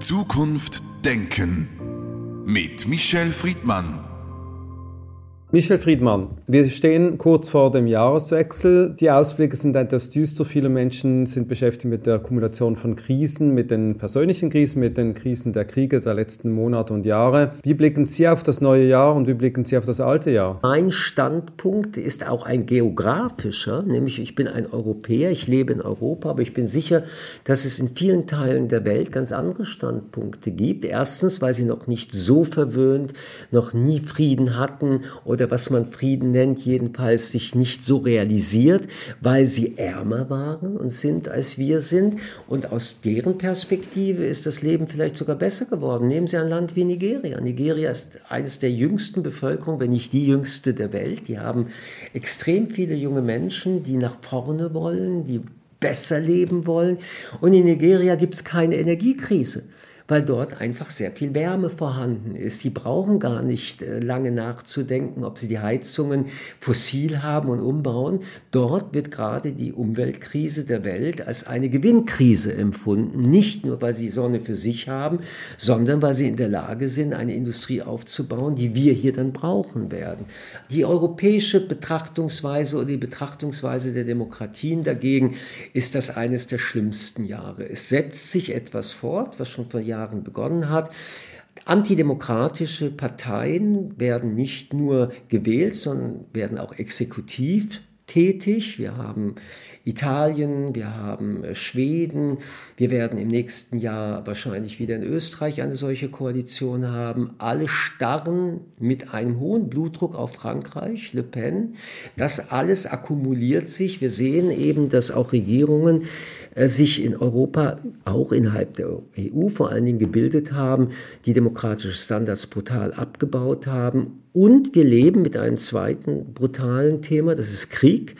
Zukunft denken mit Michel Friedmann. Michel Friedmann, wir stehen kurz vor dem Jahreswechsel. Die Ausblicke sind etwas düster. Viele Menschen sind beschäftigt mit der Kumulation von Krisen, mit den persönlichen Krisen, mit den Krisen der Kriege der letzten Monate und Jahre. Wie blicken Sie auf das neue Jahr und wie blicken Sie auf das alte Jahr? Mein Standpunkt ist auch ein geografischer, nämlich ich bin ein Europäer, ich lebe in Europa, aber ich bin sicher, dass es in vielen Teilen der Welt ganz andere Standpunkte gibt. Erstens, weil sie noch nicht so verwöhnt, noch nie Frieden hatten oder oder was man Frieden nennt, jedenfalls sich nicht so realisiert, weil sie ärmer waren und sind, als wir sind. Und aus deren Perspektive ist das Leben vielleicht sogar besser geworden. Nehmen Sie ein Land wie Nigeria. Nigeria ist eines der jüngsten Bevölkerungen, wenn nicht die jüngste der Welt. Die haben extrem viele junge Menschen, die nach vorne wollen, die besser leben wollen. Und in Nigeria gibt es keine Energiekrise weil dort einfach sehr viel Wärme vorhanden ist. Sie brauchen gar nicht äh, lange nachzudenken, ob sie die Heizungen fossil haben und umbauen. Dort wird gerade die Umweltkrise der Welt als eine Gewinnkrise empfunden, nicht nur weil sie Sonne für sich haben, sondern weil sie in der Lage sind, eine Industrie aufzubauen, die wir hier dann brauchen werden. Die europäische Betrachtungsweise oder die Betrachtungsweise der Demokratien dagegen ist das eines der schlimmsten Jahre. Es setzt sich etwas fort, was schon vor Jahren Jahren begonnen hat. Antidemokratische Parteien werden nicht nur gewählt, sondern werden auch exekutiv tätig. Wir haben Italien, wir haben äh, Schweden, wir werden im nächsten Jahr wahrscheinlich wieder in Österreich eine solche Koalition haben. Alle starren mit einem hohen Blutdruck auf Frankreich, Le Pen. Das alles akkumuliert sich. Wir sehen eben, dass auch Regierungen sich in Europa, auch innerhalb der EU vor allen Dingen gebildet haben, die demokratische Standards brutal abgebaut haben. Und wir leben mit einem zweiten brutalen Thema, das ist Krieg.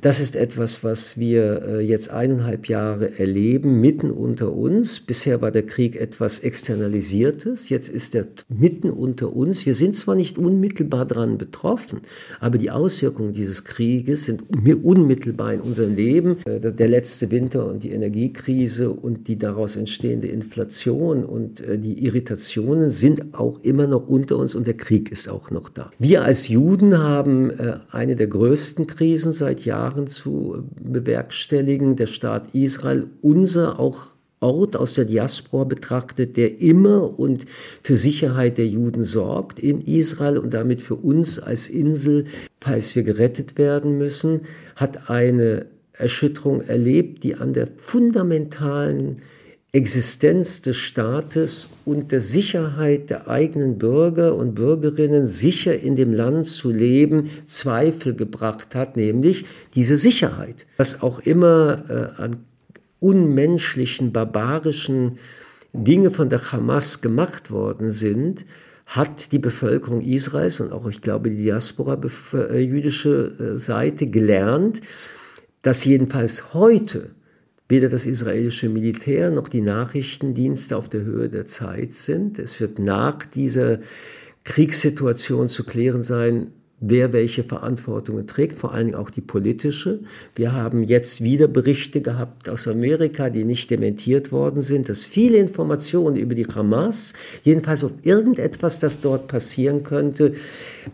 Das ist etwas, was wir äh, jetzt eineinhalb Jahre erleben, mitten unter uns. Bisher war der Krieg etwas Externalisiertes, jetzt ist er mitten unter uns. Wir sind zwar nicht unmittelbar daran betroffen, aber die Auswirkungen dieses Krieges sind unmittelbar in unserem Leben. Äh, der letzte Winter und die Energiekrise und die daraus entstehende Inflation und äh, die Irritationen sind auch immer noch unter uns und der Krieg ist auch noch da. Wir als Juden haben eine der größten Krisen seit Jahren Jahren zu bewerkstelligen. Der Staat Israel, unser auch Ort aus der Diaspora betrachtet, der immer und für Sicherheit der Juden sorgt in Israel und damit für uns als Insel, falls wir gerettet werden müssen, hat eine Erschütterung erlebt, die an der fundamentalen Existenz des Staates und der Sicherheit der eigenen Bürger und Bürgerinnen sicher in dem Land zu leben Zweifel gebracht hat, nämlich diese Sicherheit. Was auch immer äh, an unmenschlichen, barbarischen Dinge von der Hamas gemacht worden sind, hat die Bevölkerung Israels und auch, ich glaube, die Diaspora äh, jüdische äh, Seite gelernt, dass jedenfalls heute weder das israelische Militär noch die Nachrichtendienste auf der Höhe der Zeit sind. Es wird nach dieser Kriegssituation zu klären sein, wer welche Verantwortung trägt, vor allen Dingen auch die politische. Wir haben jetzt wieder Berichte gehabt aus Amerika, die nicht dementiert worden sind, dass viele Informationen über die Hamas, jedenfalls auf irgendetwas, das dort passieren könnte,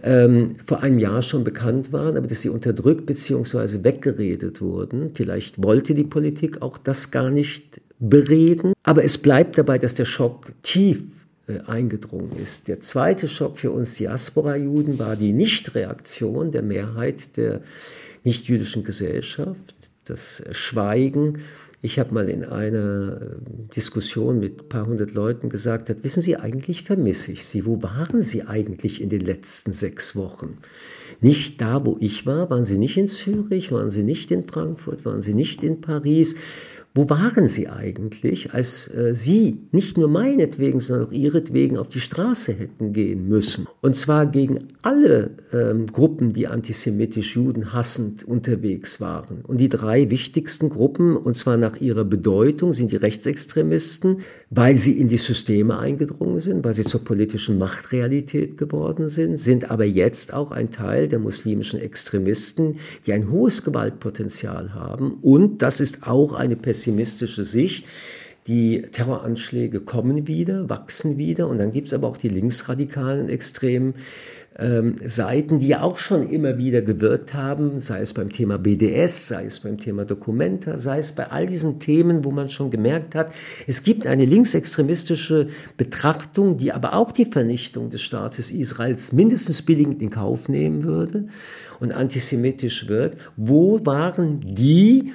ähm, vor einem Jahr schon bekannt waren, aber dass sie unterdrückt bzw. weggeredet wurden. Vielleicht wollte die Politik auch das gar nicht bereden, aber es bleibt dabei, dass der Schock tief eingedrungen ist. Der zweite Schock für uns Diaspora-Juden war die Nichtreaktion der Mehrheit der nichtjüdischen Gesellschaft, das Schweigen. Ich habe mal in einer äh, Diskussion mit ein paar hundert Leuten gesagt, hat, wissen Sie, eigentlich vermisse ich Sie. Wo waren Sie eigentlich in den letzten sechs Wochen? Nicht da, wo ich war, waren Sie nicht in Zürich, waren Sie nicht in Frankfurt, waren Sie nicht in Paris, wo waren sie eigentlich, als äh, sie nicht nur meinetwegen, sondern auch ihretwegen auf die Straße hätten gehen müssen? Und zwar gegen alle ähm, Gruppen, die antisemitisch judenhassend unterwegs waren. Und die drei wichtigsten Gruppen, und zwar nach ihrer Bedeutung, sind die Rechtsextremisten, weil sie in die Systeme eingedrungen sind, weil sie zur politischen Machtrealität geworden sind, sind aber jetzt auch ein Teil der muslimischen Extremisten, die ein hohes Gewaltpotenzial haben. Und das ist auch eine pessimistische Sicht, Die Terroranschläge kommen wieder, wachsen wieder und dann gibt es aber auch die linksradikalen Extremen, ähm, Seiten, die ja auch schon immer wieder gewirkt haben, sei es beim Thema BDS, sei es beim Thema Documenta, sei es bei all diesen Themen, wo man schon gemerkt hat, es gibt eine linksextremistische Betrachtung, die aber auch die Vernichtung des Staates Israels mindestens billigend in Kauf nehmen würde und antisemitisch wird. Wo waren die,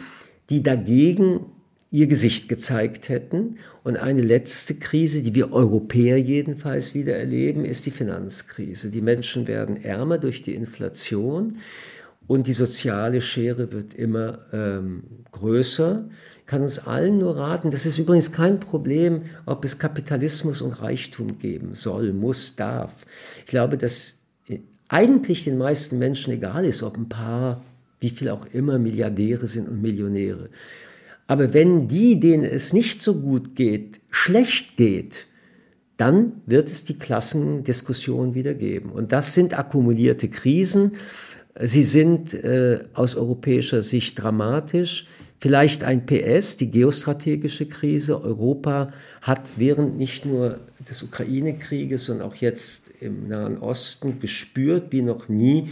die dagegen ihr Gesicht gezeigt hätten. Und eine letzte Krise, die wir Europäer jedenfalls wieder erleben, ist die Finanzkrise. Die Menschen werden ärmer durch die Inflation und die soziale Schere wird immer ähm, größer. Ich kann uns allen nur raten, das ist übrigens kein Problem, ob es Kapitalismus und Reichtum geben soll, muss, darf. Ich glaube, dass eigentlich den meisten Menschen egal ist, ob ein paar, wie viel auch immer, Milliardäre sind und Millionäre. Aber wenn die, denen es nicht so gut geht, schlecht geht, dann wird es die Klassendiskussion wieder geben. Und das sind akkumulierte Krisen. Sie sind äh, aus europäischer Sicht dramatisch. Vielleicht ein PS, die geostrategische Krise. Europa hat während nicht nur des Ukraine-Krieges, sondern auch jetzt im Nahen Osten gespürt wie noch nie,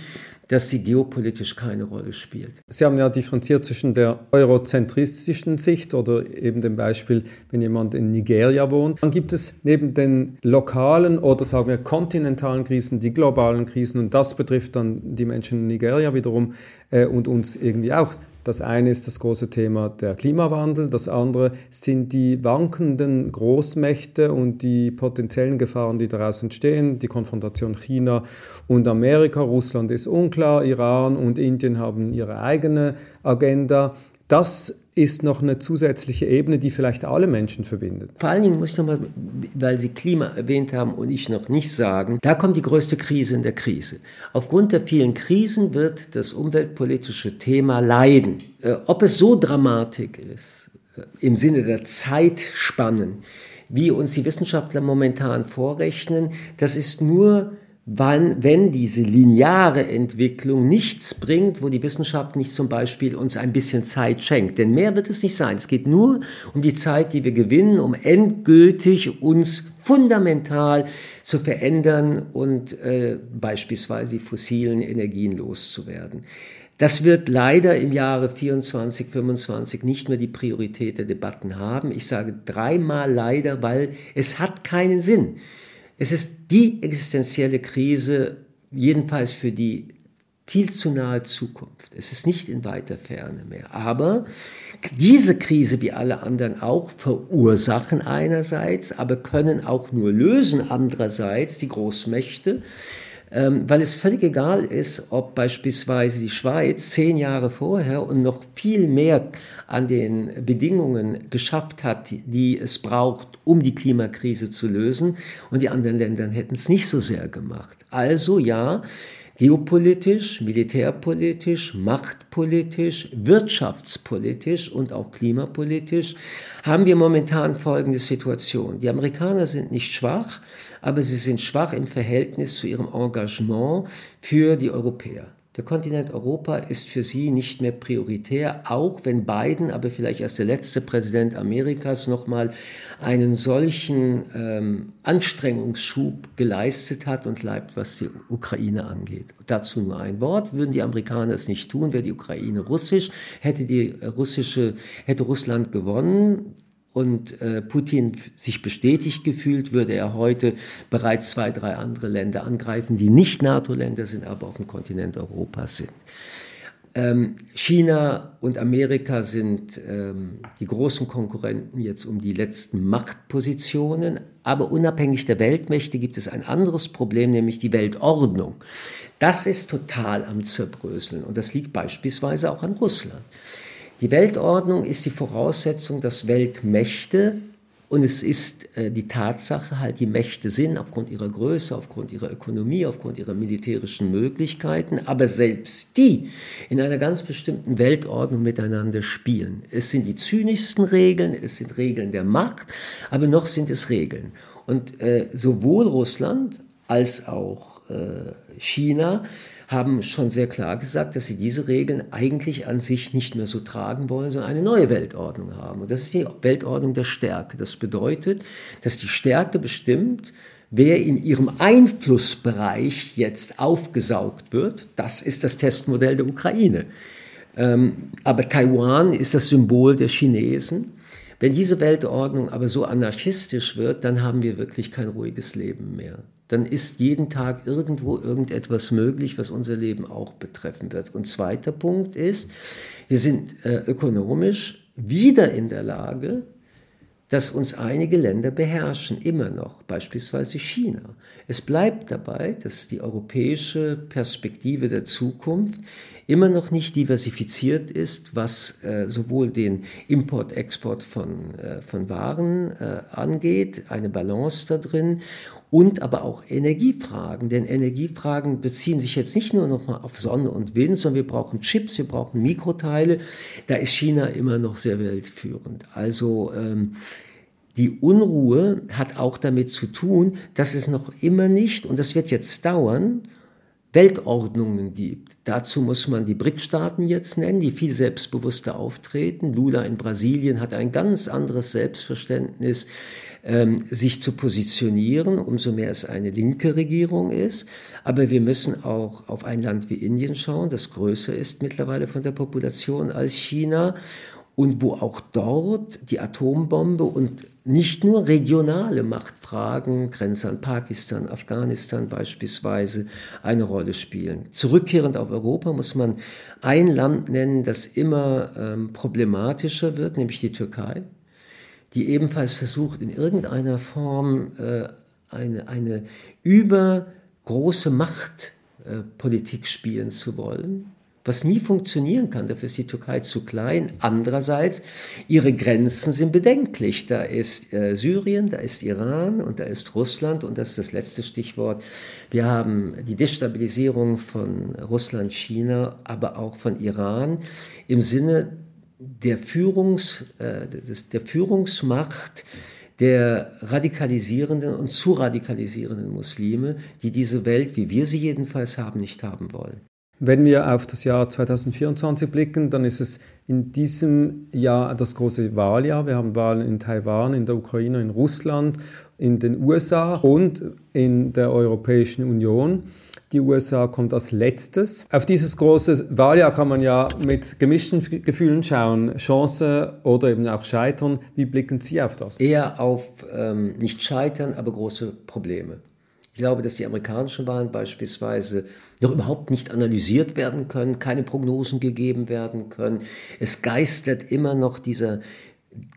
dass sie geopolitisch keine Rolle spielt. Sie haben ja differenziert zwischen der eurozentristischen Sicht oder eben dem Beispiel, wenn jemand in Nigeria wohnt. Dann gibt es neben den lokalen oder sagen wir kontinentalen Krisen die globalen Krisen und das betrifft dann die Menschen in Nigeria wiederum äh, und uns irgendwie auch. Das eine ist das große Thema der Klimawandel, das andere sind die wankenden Großmächte und die potenziellen Gefahren, die daraus entstehen, die Konfrontation China und Amerika. Russland ist unklar, Iran und Indien haben ihre eigene Agenda. Das ist noch eine zusätzliche Ebene, die vielleicht alle Menschen verbindet. Vor allen Dingen muss ich nochmal, weil Sie Klima erwähnt haben und ich noch nicht sagen, da kommt die größte Krise in der Krise. Aufgrund der vielen Krisen wird das umweltpolitische Thema leiden. Äh, ob es so dramatisch ist, äh, im Sinne der Zeitspannen, wie uns die Wissenschaftler momentan vorrechnen, das ist nur wann, wenn diese lineare Entwicklung nichts bringt, wo die Wissenschaft nicht zum Beispiel uns ein bisschen Zeit schenkt. Denn mehr wird es nicht sein. Es geht nur um die Zeit, die wir gewinnen, um endgültig uns fundamental zu verändern und äh, beispielsweise die fossilen Energien loszuwerden. Das wird leider im Jahre 24, 25 nicht mehr die Priorität der Debatten haben. Ich sage dreimal leider, weil es hat keinen Sinn. Es ist die existenzielle Krise, jedenfalls für die viel zu nahe Zukunft. Es ist nicht in weiter Ferne mehr. Aber diese Krise, wie alle anderen auch, verursachen einerseits, aber können auch nur lösen andererseits die Großmächte, weil es völlig egal ist, ob beispielsweise die Schweiz zehn Jahre vorher und noch viel mehr an den Bedingungen geschafft hat, die es braucht, um die Klimakrise zu lösen, und die anderen Länder hätten es nicht so sehr gemacht. Also ja, geopolitisch, militärpolitisch, machtpolitisch, wirtschaftspolitisch und auch klimapolitisch haben wir momentan folgende Situation. Die Amerikaner sind nicht schwach, aber sie sind schwach im Verhältnis zu ihrem Engagement für die Europäer. Der Kontinent Europa ist für sie nicht mehr prioritär, auch wenn Biden, aber vielleicht als der letzte Präsident Amerikas, nochmal einen solchen ähm, Anstrengungsschub geleistet hat und bleibt, was die Ukraine angeht. Dazu nur ein Wort. Würden die Amerikaner es nicht tun, wäre die Ukraine russisch, hätte die russische, hätte Russland gewonnen, und äh, Putin sich bestätigt gefühlt, würde er heute bereits zwei, drei andere Länder angreifen, die nicht NATO-Länder sind, aber auf dem Kontinent Europa sind. Ähm, China und Amerika sind ähm, die großen Konkurrenten jetzt um die letzten Machtpositionen, aber unabhängig der Weltmächte gibt es ein anderes Problem, nämlich die Weltordnung. Das ist total am Zerbröseln und das liegt beispielsweise auch an Russland. Die Weltordnung ist die Voraussetzung, dass Weltmächte und es ist äh, die Tatsache, halt die Mächte sind aufgrund ihrer Größe, aufgrund ihrer Ökonomie, aufgrund ihrer militärischen Möglichkeiten, aber selbst die in einer ganz bestimmten Weltordnung miteinander spielen. Es sind die zynischsten Regeln, es sind Regeln der Macht, aber noch sind es Regeln. Und äh, sowohl Russland als auch äh, China haben schon sehr klar gesagt, dass sie diese Regeln eigentlich an sich nicht mehr so tragen wollen, sondern eine neue Weltordnung haben. Und das ist die Weltordnung der Stärke. Das bedeutet, dass die Stärke bestimmt, wer in ihrem Einflussbereich jetzt aufgesaugt wird. Das ist das Testmodell der Ukraine. Ähm, aber Taiwan ist das Symbol der Chinesen. Wenn diese Weltordnung aber so anarchistisch wird, dann haben wir wirklich kein ruhiges Leben mehr. Dann ist jeden Tag irgendwo irgendetwas möglich, was unser Leben auch betreffen wird. Und zweiter Punkt ist, wir sind äh, ökonomisch wieder in der Lage, dass uns einige Länder beherrschen, immer noch, beispielsweise China. Es bleibt dabei, dass die europäische Perspektive der Zukunft immer noch nicht diversifiziert ist, was äh, sowohl den Import-Export von, äh, von Waren äh, angeht, eine Balance da drin, und aber auch Energiefragen. Denn Energiefragen beziehen sich jetzt nicht nur noch mal auf Sonne und Wind, sondern wir brauchen Chips, wir brauchen Mikroteile. Da ist China immer noch sehr weltführend. Also ähm, die Unruhe hat auch damit zu tun, dass es noch immer nicht, und das wird jetzt dauern, Weltordnungen gibt. Dazu muss man die BRIC-Staaten jetzt nennen, die viel selbstbewusster auftreten. Lula in Brasilien hat ein ganz anderes Selbstverständnis, ähm, sich zu positionieren, umso mehr es eine linke Regierung ist. Aber wir müssen auch auf ein Land wie Indien schauen, das größer ist mittlerweile von der Population als China und wo auch dort die Atombombe und nicht nur regionale Machtfragen, Grenze an Pakistan, Afghanistan beispielsweise, eine Rolle spielen. Zurückkehrend auf Europa muss man ein Land nennen, das immer ähm, problematischer wird, nämlich die Türkei, die ebenfalls versucht, in irgendeiner Form äh, eine, eine übergroße Machtpolitik äh, spielen zu wollen was nie funktionieren kann. Dafür ist die Türkei zu klein. Andererseits, ihre Grenzen sind bedenklich. Da ist äh, Syrien, da ist Iran und da ist Russland und das ist das letzte Stichwort. Wir haben die Destabilisierung von Russland, China, aber auch von Iran im Sinne der, Führungs, äh, des, der Führungsmacht der radikalisierenden und zu radikalisierenden Muslime, die diese Welt, wie wir sie jedenfalls haben, nicht haben wollen. Wenn wir auf das Jahr 2024 blicken, dann ist es in diesem Jahr das große Wahljahr. Wir haben Wahlen in Taiwan, in der Ukraine, in Russland, in den USA und in der Europäischen Union. Die USA kommt als letztes. Auf dieses große Wahljahr kann man ja mit gemischten Gefühlen schauen. Chance oder eben auch Scheitern. Wie blicken Sie auf das? Eher auf ähm, nicht Scheitern, aber große Probleme. Ich glaube, dass die amerikanischen Wahlen beispielsweise noch überhaupt nicht analysiert werden können, keine Prognosen gegeben werden können. Es geistert immer noch dieser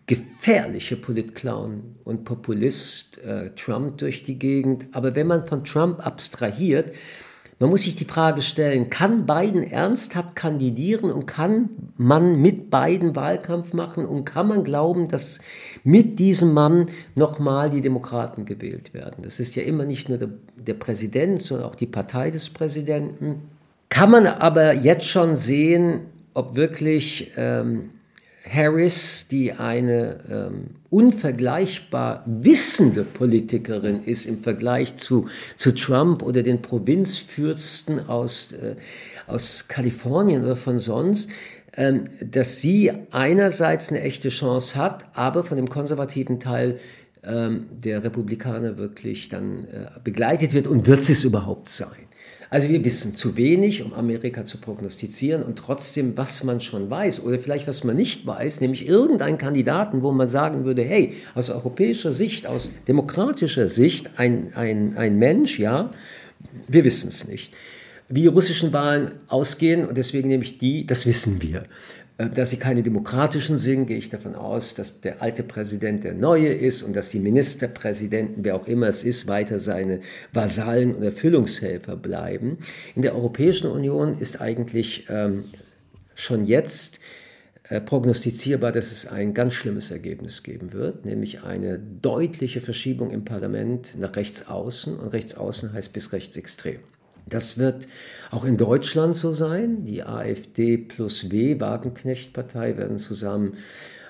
gefährliche Politclown und Populist äh, Trump durch die Gegend. Aber wenn man von Trump abstrahiert, man muss sich die Frage stellen, kann Biden ernsthaft kandidieren und kann man mit Biden Wahlkampf machen und kann man glauben, dass mit diesem Mann nochmal die Demokraten gewählt werden? Das ist ja immer nicht nur der, der Präsident, sondern auch die Partei des Präsidenten. Kann man aber jetzt schon sehen, ob wirklich ähm, Harris, die eine ähm, unvergleichbar wissende Politikerin ist im Vergleich zu, zu Trump oder den Provinzfürsten aus, äh, aus Kalifornien oder von sonst, ähm, dass sie einerseits eine echte Chance hat, aber von dem konservativen Teil ähm, der Republikaner wirklich dann äh, begleitet wird und wird sie es überhaupt sein. Also wir wissen zu wenig, um Amerika zu prognostizieren und trotzdem, was man schon weiß oder vielleicht was man nicht weiß, nämlich irgendeinen Kandidaten, wo man sagen würde, hey, aus europäischer Sicht, aus demokratischer Sicht, ein, ein, ein Mensch, ja, wir wissen es nicht. Wie die russischen Wahlen ausgehen, und deswegen nehme ich die, das wissen wir. Äh, dass sie keine demokratischen sind, gehe ich davon aus, dass der alte Präsident der neue ist und dass die Ministerpräsidenten, wer auch immer es ist, weiter seine Vasallen und Erfüllungshelfer bleiben. In der Europäischen Union ist eigentlich ähm, schon jetzt äh, prognostizierbar, dass es ein ganz schlimmes Ergebnis geben wird, nämlich eine deutliche Verschiebung im Parlament nach rechts außen und rechts außen heißt bis rechtsextrem. Das wird auch in Deutschland so sein. Die AfD plus W, Wagenknecht-Partei, werden zusammen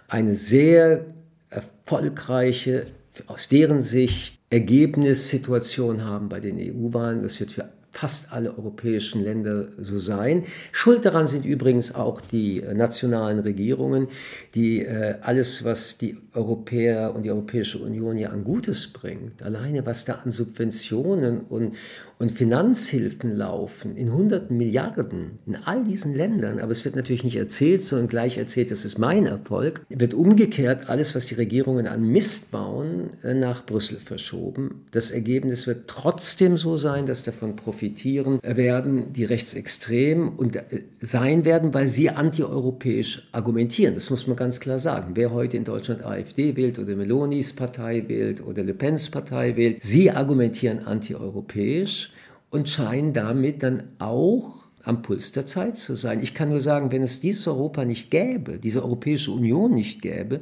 eine sehr erfolgreiche, aus deren Sicht Ergebnissituation haben bei den EU-Wahlen. Das wird für fast alle europäischen Länder so sein. Schuld daran sind übrigens auch die äh, nationalen Regierungen, die äh, alles, was die Europäer und die Europäische Union ja an Gutes bringt, alleine was da an Subventionen und, und Finanzhilfen laufen, in hunderten Milliarden in all diesen Ländern, aber es wird natürlich nicht erzählt, sondern gleich erzählt, das ist mein Erfolg, wird umgekehrt alles, was die Regierungen an Mist bauen, äh, nach Brüssel verschoben. Das Ergebnis wird trotzdem so sein, dass davon profitieren werden die Rechtsextremen und äh, sein werden, weil sie antieuropäisch argumentieren. Das muss man ganz klar sagen. Wer heute in Deutschland AfD wählt oder Melonis Partei wählt oder Le Pens Partei wählt, sie argumentieren antieuropäisch und scheinen damit dann auch am Puls der Zeit zu sein. Ich kann nur sagen, wenn es dieses Europa nicht gäbe, diese Europäische Union nicht gäbe,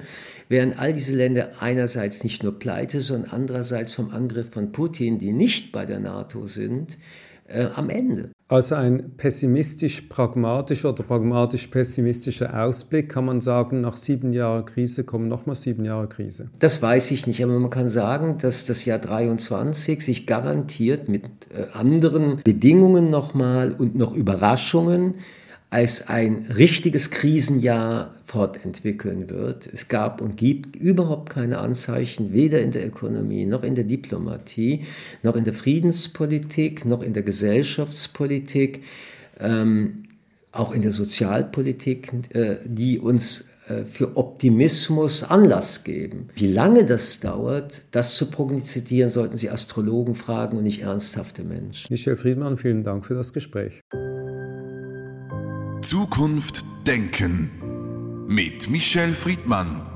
wären all diese Länder einerseits nicht nur pleite, sondern andererseits vom Angriff von Putin, die nicht bei der NATO sind, äh, am Ende. Also ein pessimistisch-pragmatischer oder pragmatisch-pessimistischer Ausblick kann man sagen, nach sieben Jahren Krise kommen nochmal sieben Jahre Krise. Das weiß ich nicht, aber man kann sagen, dass das Jahr 23 sich garantiert mit äh, anderen Bedingungen nochmal und noch Überraschungen als ein richtiges Krisenjahr fortentwickeln wird. Es gab und gibt überhaupt keine Anzeichen, weder in der Ökonomie noch in der Diplomatie, noch in der Friedenspolitik, noch in der Gesellschaftspolitik, ähm, auch in der Sozialpolitik, äh, die uns äh, für Optimismus Anlass geben. Wie lange das dauert, das zu prognostizieren, sollten Sie Astrologen fragen und nicht ernsthafte Menschen. Michel Friedmann, vielen Dank für das Gespräch. Zukunft denken mit Michel Friedmann.